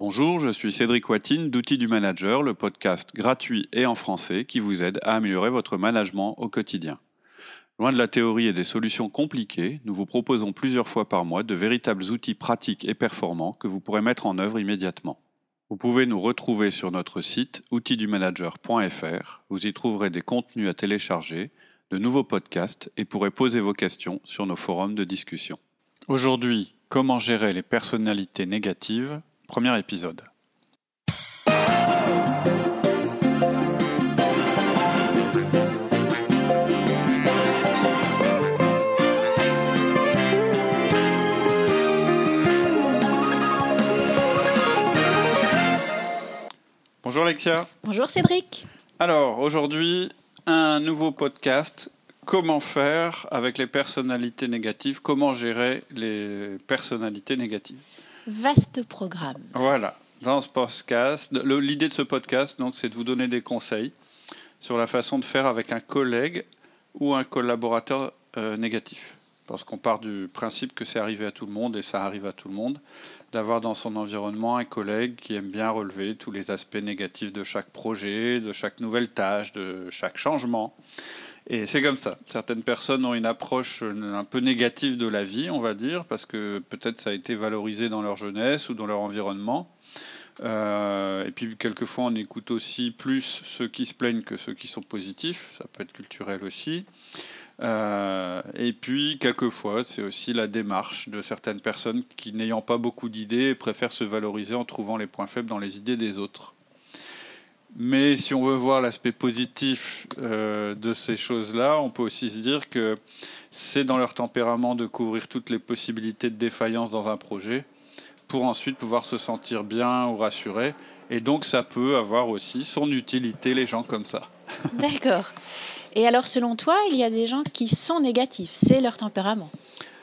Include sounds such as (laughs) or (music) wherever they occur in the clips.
Bonjour, je suis Cédric Watine d'Outils du Manager, le podcast gratuit et en français qui vous aide à améliorer votre management au quotidien. Loin de la théorie et des solutions compliquées, nous vous proposons plusieurs fois par mois de véritables outils pratiques et performants que vous pourrez mettre en œuvre immédiatement. Vous pouvez nous retrouver sur notre site outildumanager.fr. Vous y trouverez des contenus à télécharger, de nouveaux podcasts et pourrez poser vos questions sur nos forums de discussion. Aujourd'hui, comment gérer les personnalités négatives Premier épisode. Bonjour Alexia. Bonjour Cédric. Alors aujourd'hui, un nouveau podcast. Comment faire avec les personnalités négatives? Comment gérer les personnalités négatives? Vaste programme. Voilà. Dans ce podcast, l'idée de ce podcast, donc, c'est de vous donner des conseils sur la façon de faire avec un collègue ou un collaborateur euh, négatif. Parce qu'on part du principe que c'est arrivé à tout le monde, et ça arrive à tout le monde, d'avoir dans son environnement un collègue qui aime bien relever tous les aspects négatifs de chaque projet, de chaque nouvelle tâche, de chaque changement. Et c'est comme ça. Certaines personnes ont une approche un peu négative de la vie, on va dire, parce que peut-être ça a été valorisé dans leur jeunesse ou dans leur environnement. Euh, et puis quelquefois on écoute aussi plus ceux qui se plaignent que ceux qui sont positifs, ça peut être culturel aussi. Euh, et puis quelquefois c'est aussi la démarche de certaines personnes qui n'ayant pas beaucoup d'idées préfèrent se valoriser en trouvant les points faibles dans les idées des autres. Mais si on veut voir l'aspect positif euh, de ces choses-là, on peut aussi se dire que c'est dans leur tempérament de couvrir toutes les possibilités de défaillance dans un projet pour ensuite pouvoir se sentir bien ou rassuré. Et donc ça peut avoir aussi son utilité, les gens comme ça. (laughs) D'accord. Et alors selon toi, il y a des gens qui sont négatifs, c'est leur tempérament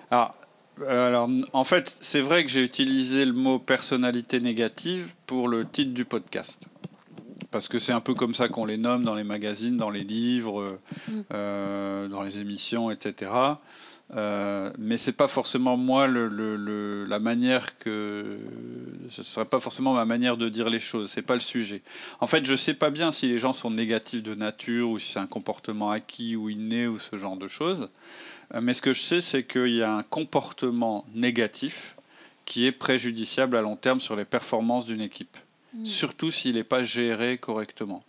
alors, euh, alors, en fait, c'est vrai que j'ai utilisé le mot personnalité négative pour le titre du podcast parce que c'est un peu comme ça qu'on les nomme dans les magazines, dans les livres, mm. euh, dans les émissions, etc. Euh, mais c'est pas forcément moi le, la manière que ce serait pas forcément ma manière de dire les choses. C'est pas le sujet. En fait, je sais pas bien si les gens sont négatifs de nature ou si c'est un comportement acquis ou inné ou ce genre de choses. Euh, mais ce que je sais, c'est qu'il y a un comportement négatif qui est préjudiciable à long terme sur les performances d'une équipe. Mm. surtout s'il n'est pas géré correctement.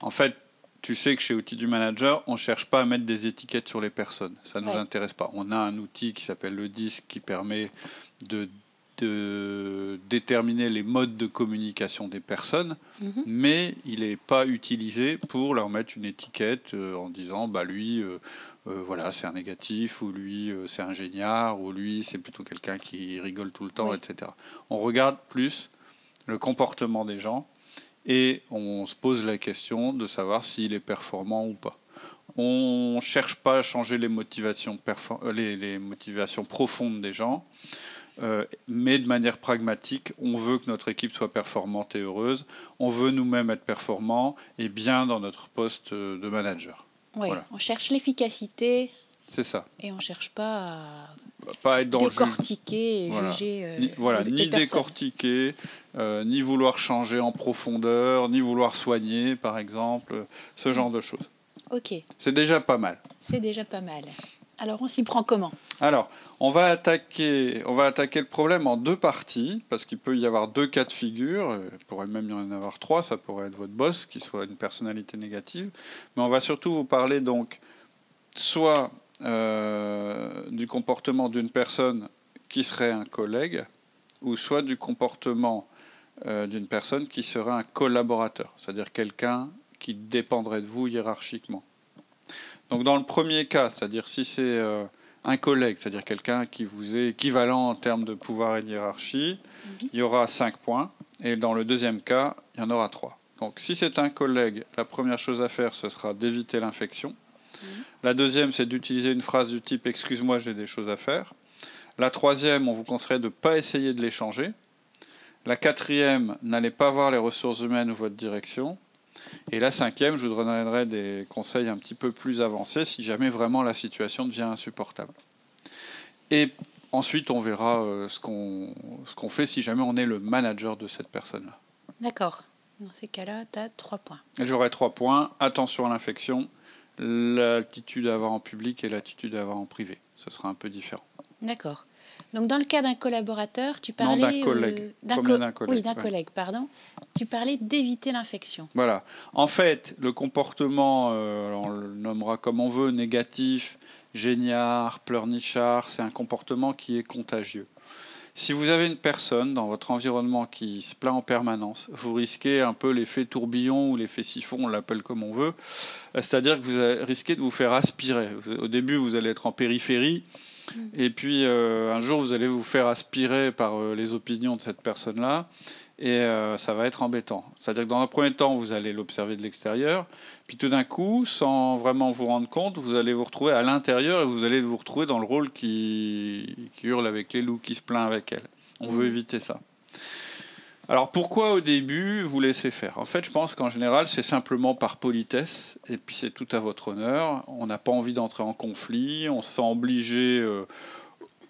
En fait, tu sais que chez Outils du Manager, on ne cherche pas à mettre des étiquettes sur les personnes. Ça ne nous intéresse pas. On a un outil qui s'appelle le disque qui permet de, déterminer les modes de communication des personnes, mm-hmm. mais il n'est pas utilisé pour leur mettre une étiquette euh, en disant bah lui, euh, euh, voilà, c'est un négatif, ou lui, c'est un géniard, ou lui, c'est plutôt quelqu'un qui rigole tout le temps, etc. On regarde plus le comportement des gens et on se pose la question de savoir s'il est performant ou pas. On ne cherche pas à changer les motivations, euh, les, motivations profondes des gens, euh, mais de manière pragmatique, on veut que notre équipe soit performante et heureuse. On veut nous-mêmes être performants et bien dans notre poste de manager. Oui, on cherche l'efficacité. C'est ça. Et on ne cherche pas à pas être dans décortiquer et juger. Euh, ni, voilà, ni décortiquer, euh, ni vouloir changer en profondeur, ni vouloir soigner, par exemple, ce genre de choses. Ok. C'est déjà pas mal. C'est déjà pas mal. Alors, on s'y prend comment? Alors, on va, attaquer, on va attaquer le problème en deux parties, parce qu'il peut y avoir deux cas de figure. Il pourrait même y en avoir trois. Ça pourrait être votre boss, qui soit une personnalité négative. Mais on va surtout vous parler donc soit euh, du comportement d'une personne qui serait un collègue, ou soit du comportement euh, d'une personne qui serait un collaborateur, c'est-à-dire quelqu'un qui dépendrait de vous hiérarchiquement. Donc dans le premier cas, c'est-à-dire si c'est euh, un collègue, c'est-à-dire quelqu'un qui vous est équivalent en termes de pouvoir et de hiérarchie, mhm. il y aura 5 points, et dans le deuxième cas, il y en aura 3. Donc si c'est un collègue, la première chose à faire, ce sera d'éviter l'infection. Mhm. La deuxième, c'est d'utiliser une phrase du type Excuse-moi, j'ai des choses à faire. La troisième, on vous conseillerait de ne pas essayer de les changer. La quatrième, n'allez pas voir les ressources humaines ou votre direction. Et la cinquième, je vous donnerai des conseils un petit peu plus avancés si jamais vraiment la situation devient insupportable. Et ensuite, on verra euh, ce qu'on ce qu'on fait si jamais on est le manager de cette personne-là. D'accord. Dans ces cas-là, tu as trois points. J'aurai trois points. Attention à l'infection, l'attitude à avoir en public et l'attitude à avoir en privé. Ce sera un peu différent. D'accord. Donc, dans le cas d'un collaborateur, tu parlais. d'un collègue. d'un Comme collègue, Oui, d'un ouais. collègue, pardon. Tu parlais d'éviter l'infection. Voilà. En fait, le comportement, euh, on le nommera comme on veut, négatif, géniard, pleurnichard, c'est un comportement qui est contagieux. Si vous avez une personne dans votre environnement qui se plaint en permanence, vous risquez un peu l'effet tourbillon ou l'effet siphon, on l'appelle comme on veut. Euh, C'est-à-dire que vous risquez de vous faire aspirer. Au début, vous allez être en périphérie, et puis euh, un jour, vous allez vous faire aspirer par euh, les opinions de cette personne-là, et euh, ça va être embêtant. C'est-à-dire que dans un premier temps, vous allez l'observer de l'extérieur, puis tout d'un coup, sans vraiment vous rendre compte, vous allez vous retrouver à l'intérieur et vous allez vous retrouver dans le rôle qui, qui hurle avec les loups, qui se plaint avec elle. On veut éviter ça. Alors pourquoi au début vous laissez faire? En fait, je pense qu'en général, c'est simplement par politesse, et puis c'est tout à votre honneur. On n'a pas envie d'entrer en conflit, on se sent obligé, euh,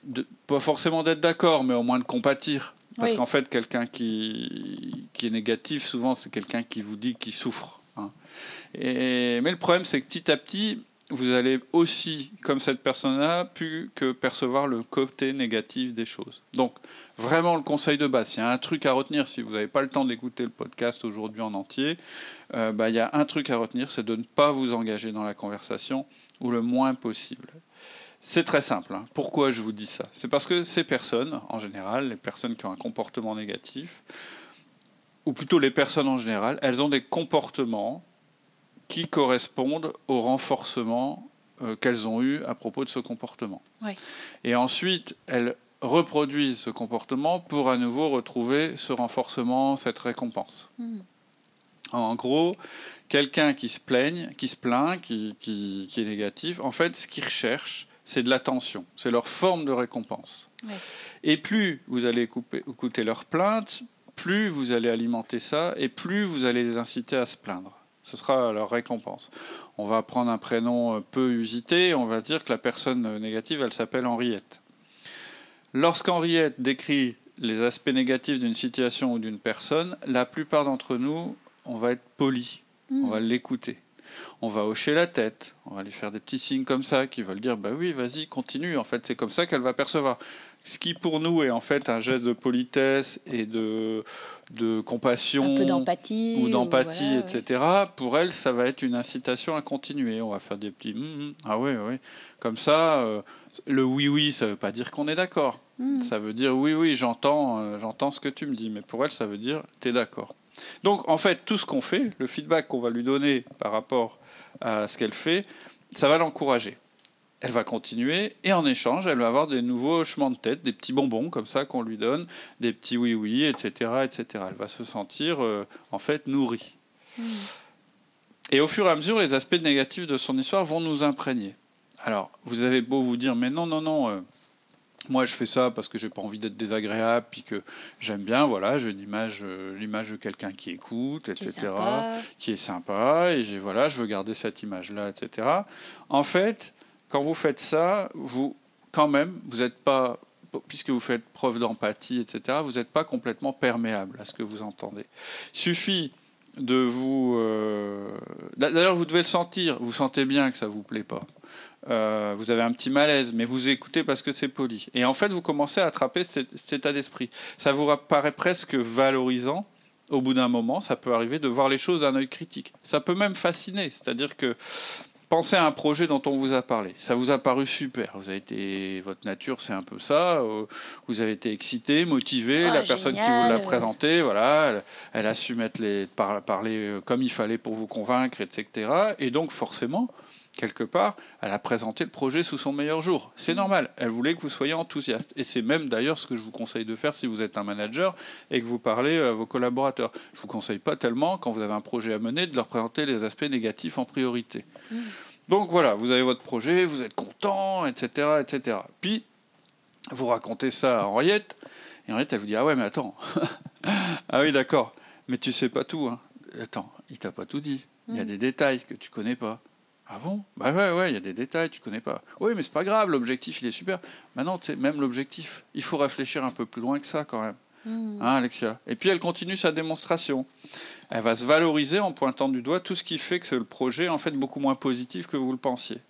de, pas forcément d'être d'accord, mais au moins de compatir. Parce Oui. qu'en fait, quelqu'un qui, qui est négatif, souvent, c'est quelqu'un qui vous dit qu'il souffre. hein. Et, mais le problème, c'est que petit à petit, vous allez aussi, comme cette personne-là, plus que percevoir le côté négatif des choses. Donc, vraiment, le conseil de base, il y a un truc à retenir, si vous n'avez pas le temps d'écouter le podcast aujourd'hui en entier, euh, bah, il y a un truc à retenir, c'est de ne pas vous engager dans la conversation, ou le moins possible. C'est très simple. hein. Pourquoi je vous dis ça? C'est parce que ces personnes, en général, les personnes qui ont un comportement négatif, ou plutôt les personnes en général, elles ont des comportements qui correspondent au renforcement euh, qu'elles ont eu à propos de ce comportement. Et ensuite, elles reproduisent ce comportement pour à nouveau retrouver ce renforcement, cette récompense. Hmm. En gros, quelqu'un qui se plaigne, qui se plaint, qui, qui- qui est négatif, en fait, ce qu'il recherche, c'est de l'attention. C'est leur forme de récompense. Et plus vous allez couper- écouter leurs plaintes, plus vous allez alimenter ça, et plus vous allez les inciter à se plaindre. Ce sera leur récompense. On va prendre un prénom peu usité, on va dire que la personne négative, elle s'appelle Henriette. Lorsqu'Henriette décrit les aspects négatifs d'une situation ou d'une personne, la plupart d'entre nous, on va être poli, Hmm. on va l'écouter. On va hocher la tête, on va lui faire des petits signes comme ça qui veulent dire bah oui, vas-y, continue. En fait, c'est comme ça qu'elle va percevoir. Ce qui pour nous est en fait un geste de politesse et de, de compassion Un peu d'empathie. ou d'empathie, voilà, ouais. etc. Pour elle, ça va être une incitation à continuer. On va faire des petits hum, hum, ah oui, oui. Comme ça, euh, le oui, oui, ça veut pas dire qu'on est d'accord. Hmm. Ça veut dire oui, oui, j'entends, euh, j'entends ce que tu me dis. Mais pour elle, ça veut dire t'es d'accord. Donc en fait, tout ce qu'on fait, le feedback qu'on va lui donner par rapport à ce qu'elle fait, ça va l'encourager. Elle va continuer et en échange, elle va avoir des nouveaux hochements de tête, des petits bonbons comme ça qu'on lui donne, des petits oui oui, etc., etc. Elle va se sentir euh, en fait nourrie. Hmm. Et au fur et à mesure, les aspects négatifs de son histoire vont nous imprégner. Alors, vous avez beau vous dire, mais non, non, non, euh, moi je fais ça parce que j'ai pas envie d'être désagréable, puis que j'aime bien, voilà, j'ai l'image, euh, l'image de quelqu'un qui écoute, Qui est etc sympa. qui est sympa et j'ai voilà, je veux garder cette image-là, etc. En fait, quand vous faites ça, vous quand même, vous n'êtes pas, puisque vous faites preuve d'empathie, etc. Vous n'êtes pas complètement perméable à ce que vous entendez. Suffit de vous. euh, D'ailleurs, vous devez le sentir. Vous sentez bien que ça vous plaît pas. Euh, vous avez un petit malaise, mais vous écoutez parce que c'est poli. Et en fait, vous commencez à attraper cet, cet état d'esprit. Ça vous paraît presque valorisant. Au bout d'un moment, ça peut arriver de voir les choses d'un œil critique. Ça peut même fasciner. C'est-à-dire que pensez à un projet dont on vous a parlé. Ça vous a paru super. Vous avez été, votre nature, c'est un peu ça. euh, Vous avez été excité, motivé. Ah, la personne qui vous l'a présenté, voilà, elle, elle a su mettre les, par- parler euh, comme il fallait pour vous convaincre, etc. Et donc, forcément, quelque part, elle a présenté le projet sous son meilleur jour. C'est normal. Elle voulait que vous soyez enthousiaste. Et c'est même d'ailleurs ce que je vous conseille de faire si vous êtes un manager et que vous parlez à vos collaborateurs. Je vous conseille pas tellement, quand vous avez un projet à mener, de leur présenter les aspects négatifs en priorité. Mm. Donc voilà, vous avez votre projet, vous êtes content, etc., etc. Puis, vous racontez ça à Henriette, et Henriette, elle vous dit, ah ouais, mais attends. (laughs) ah oui, d'accord. Mais tu sais pas tout, hein. Attends, il t'a pas tout dit. Il y a Mm. des détails que tu connais pas. Ah bon? Bah ouais, ouais, il y a des détails, tu connais pas. Oui, mais c'est pas grave, l'objectif, il est super. Maintenant, tu même l'objectif, il faut réfléchir un peu plus loin que ça quand même. Hmm. Hein, Alexia? Et puis elle continue sa démonstration. Elle va se valoriser en pointant du doigt tout ce qui fait que le projet est en fait beaucoup moins positif que vous le pensiez.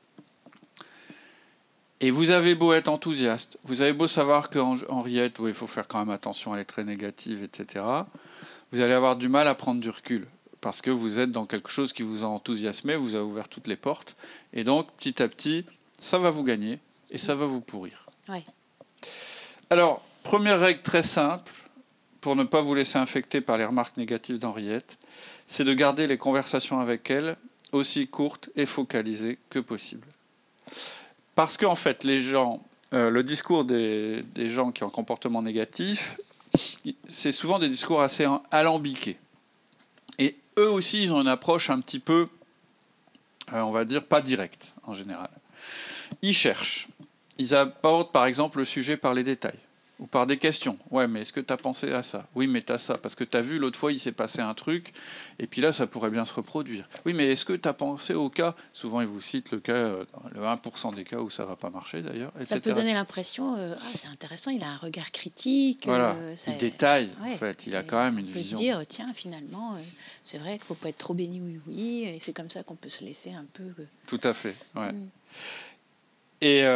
Et vous avez beau être enthousiaste, vous avez beau savoir qu'Henriette, oui, il faut faire quand même attention, elle est très négative, etc. Vous allez avoir du mal à prendre du recul parce que vous êtes dans quelque chose qui vous a enthousiasmé, vous a ouvert toutes les portes, et donc petit à petit, ça va vous gagner et ça va vous pourrir. Alors, première règle très simple pour ne pas vous laisser infecter par les remarques négatives d'Henriette, c'est de garder les conversations avec elle aussi courtes et focalisées que possible. Parce qu'en fait, les gens, euh, le discours des, des gens qui ont un comportement négatif, c'est souvent des discours assez alambiqués. Eux aussi, ils ont une approche un petit peu, euh, on va dire, pas directe en général. Ils cherchent. Ils abordent par exemple le sujet par les détails ou par des questions. Ouais, mais est-ce que tu as pensé à ça? Oui, mais tu as ça. Parce que tu as vu, l'autre fois, il s'est passé un truc, et puis là, ça pourrait bien se reproduire. Oui, mais est-ce que tu as pensé au cas? Souvent, ils vous citent le cas, euh, le 1% des cas où ça va pas marcher, d'ailleurs. Ça peut donner l'impression, euh, ah, c'est intéressant, il a un regard critique. Voilà, euh, il détaille, en fait. Il a quand même une on peut vision. dire, tiens, finalement, c'est vrai qu'il faut pas être trop béni oui-oui, et c'est comme ça qu'on peut se laisser un peu... Tout à fait, ouais. Mm. Et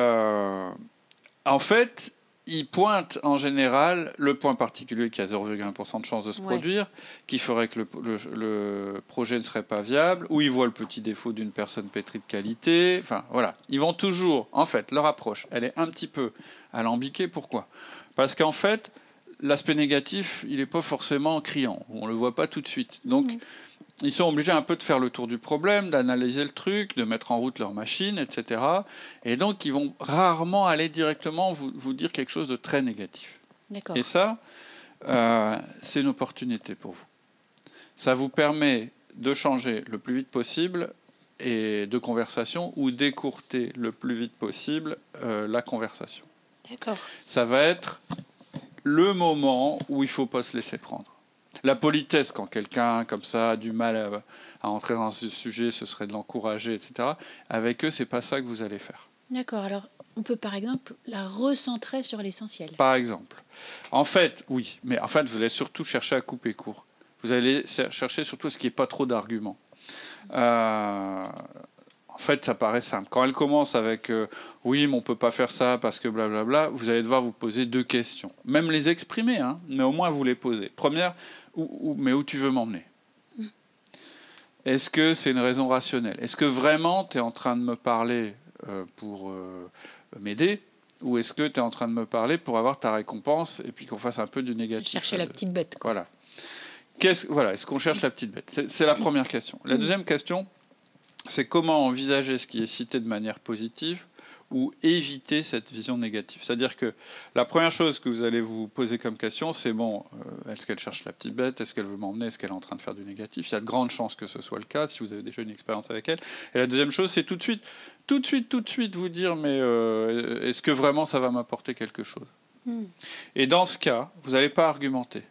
en fait, il pointe en général le point particulier qui a 0,1% de chance de se produire, qui ferait que le, projet ne serait pas viable, ou il voit le petit défaut d'une personne pétrie de qualité. Enfin, voilà. Ils vont toujours, en fait, leur approche, elle est un petit peu alambiquée. Pourquoi? Parce qu'en fait, l'aspect négatif, il n'est pas forcément criant. On ne le voit pas tout de suite. Donc, mmh ils sont obligés un peu de faire le tour du problème, d'analyser le truc, de mettre en route leur machine, etc. Et donc, ils vont rarement aller directement vous, dire quelque chose de très négatif. Et ça, euh, c'est une opportunité pour vous. Ça vous permet de changer le plus vite possible et de conversation ou d'écourter le plus vite possible euh, la conversation. D'accord. Ça va être le moment où il ne faut pas se laisser prendre. La politesse, quand quelqu'un comme ça a du mal à, entrer dans ce sujet, ce serait de l'encourager, etc. Avec eux, c'est pas ça que vous allez faire. D'accord. Alors, on peut par exemple la recentrer sur l'essentiel. Par exemple. En fait, oui. Mais en fait, vous allez surtout chercher à couper court. Vous allez chercher surtout ce qui n'est pas trop d'arguments. Euh, fait, ça paraît simple. Quand elle commence avec euh, oui, mais on peut pas faire ça parce que blablabla, vous allez devoir vous poser deux questions. Même les exprimer, hein, mais au moins vous les poser. Première, mais où tu veux m'emmener? Mm. Est-ce que c'est une raison rationnelle? Est-ce que vraiment tu es en train de me parler euh, pour euh, m'aider? Ou est-ce que tu es en train de me parler pour avoir ta récompense et puis qu'on fasse un peu du négatif Chercher la petite bête. Voilà. Est voilà, est-ce qu'on cherche la petite bête? C'est la première question. La mm. deuxième question, c'est comment envisager ce qui est cité de manière positive ou éviter cette vision négative. C'est-à-dire que la première chose que vous allez vous poser comme question, c'est bon, euh, est-ce qu'elle cherche la petite bête? Est-ce qu'elle veut m'emmener? Est-ce qu'elle est en train de faire du négatif? Il y a de grandes chances que ce soit le cas si vous avez déjà une expérience avec elle. Et la deuxième chose, c'est tout de suite, tout de suite, tout de suite vous dire, mais euh, est-ce que vraiment ça va m'apporter quelque chose? Hmm. Et dans ce cas, vous n'allez pas argumenter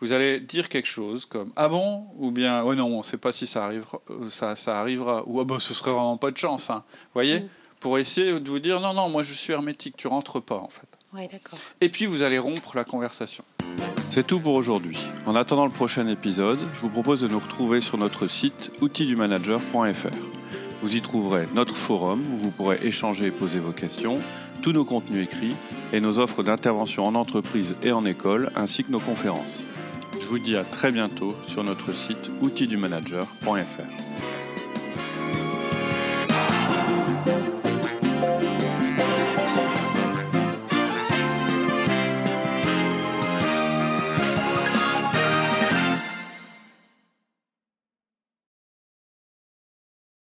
vous allez dire quelque chose comme ah bon? ou bien oh non on ne sait pas si ça arrivera euh, ça, ça arrivera ou ah bon ce serait vraiment pas de chance hein. voyez mm. pour essayer de vous dire non non moi je suis hermétique tu rentres pas en fait ouais, et puis vous allez rompre la conversation. C'est tout pour aujourd'hui. En attendant le prochain épisode je vous propose de nous retrouver sur notre site outildumanager.fr vous y trouverez notre forum où vous pourrez échanger et poser vos questions tous nos contenus écrits et nos offres d'intervention en entreprise et en école, ainsi que nos conférences. Je vous dis à très bientôt sur notre site outildumanager.fr.